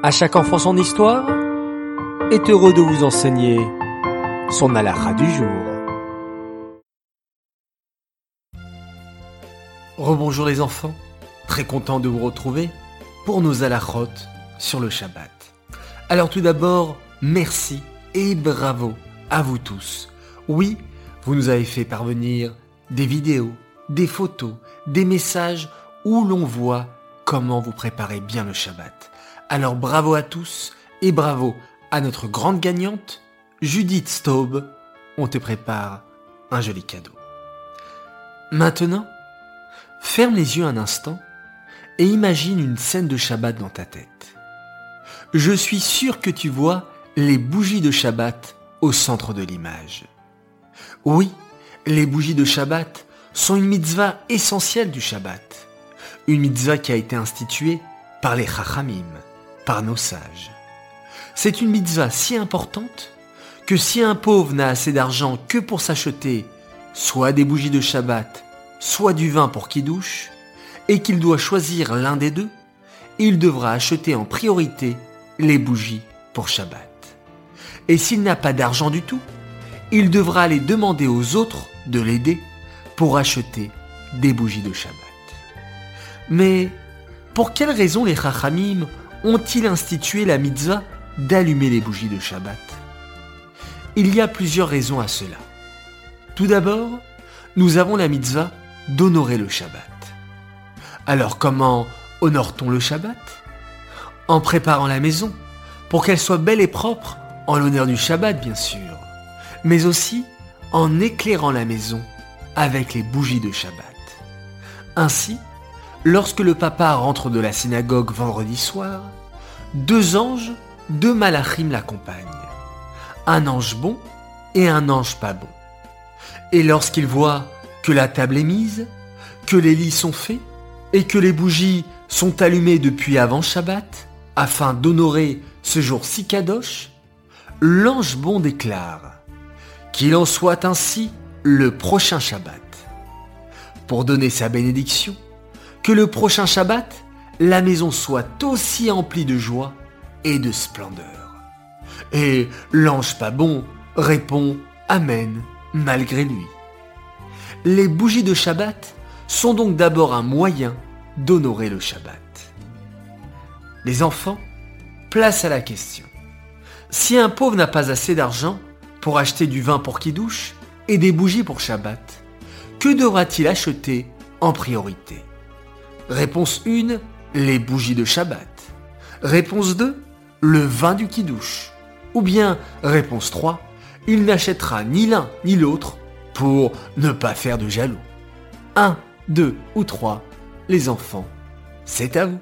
À chaque enfant son histoire est heureux de vous enseigner son alara du jour. Rebonjour les enfants, très content de vous retrouver pour nos alachot sur le Shabbat. Alors tout d'abord, merci et bravo à vous tous. Oui, vous nous avez fait parvenir des vidéos, des photos, des messages où l'on voit comment vous préparez bien le Shabbat. Alors bravo à tous et bravo à notre grande gagnante, Judith Staub. On te prépare un joli cadeau. Maintenant, ferme les yeux un instant et imagine une scène de Shabbat dans ta tête. Je suis sûr que tu vois les bougies de Shabbat au centre de l'image. Oui, les bougies de Shabbat sont une mitzvah essentielle du Shabbat. Une mitzvah qui a été instituée par les Chachamim par nos sages. C'est une mitzvah si importante que si un pauvre n'a assez d'argent que pour s'acheter soit des bougies de Shabbat, soit du vin pour qui douche, et qu'il doit choisir l'un des deux, il devra acheter en priorité les bougies pour Shabbat. Et s'il n'a pas d'argent du tout, il devra aller demander aux autres de l'aider pour acheter des bougies de Shabbat. Mais pour quelle raison les Chachamim ont-ils institué la mitzvah d'allumer les bougies de Shabbat? Il y a plusieurs raisons à cela. Tout d'abord, nous avons la mitzvah d'honorer le Shabbat. Alors comment honore-t-on le Shabbat? En préparant la maison, pour qu'elle soit belle et propre, en l'honneur du Shabbat bien sûr, mais aussi en éclairant la maison avec les bougies de Shabbat. Ainsi, lorsque le papa rentre de la synagogue vendredi soir, deux anges, deux malachim l'accompagnent. Un ange bon et un ange pas bon. Et lorsqu'il voit que la table est mise, que les lits sont faits et que les bougies sont allumées depuis avant Shabbat, afin d'honorer ce jour si kadosh, l'ange bon déclare qu'il en soit ainsi le prochain Shabbat. Pour donner sa bénédiction, que le prochain Shabbat, la maison soit aussi emplie de joie et de splendeur. Et l'ange pas bon répond Amen malgré lui. Les bougies de Shabbat sont donc d'abord un moyen d'honorer le Shabbat. Les enfants, place à la question. Si un pauvre n'a pas assez d'argent pour acheter du vin pour qui douche et des bougies pour Shabbat, que devra-t-il acheter en priorité? Réponse 1, les bougies de Shabbat. Réponse 2, le vin du Kiddush. Ou bien, réponse 3, il n'achètera ni l'un ni l'autre pour ne pas faire de jaloux. 1, 2 ou 3, les enfants, c'est à vous.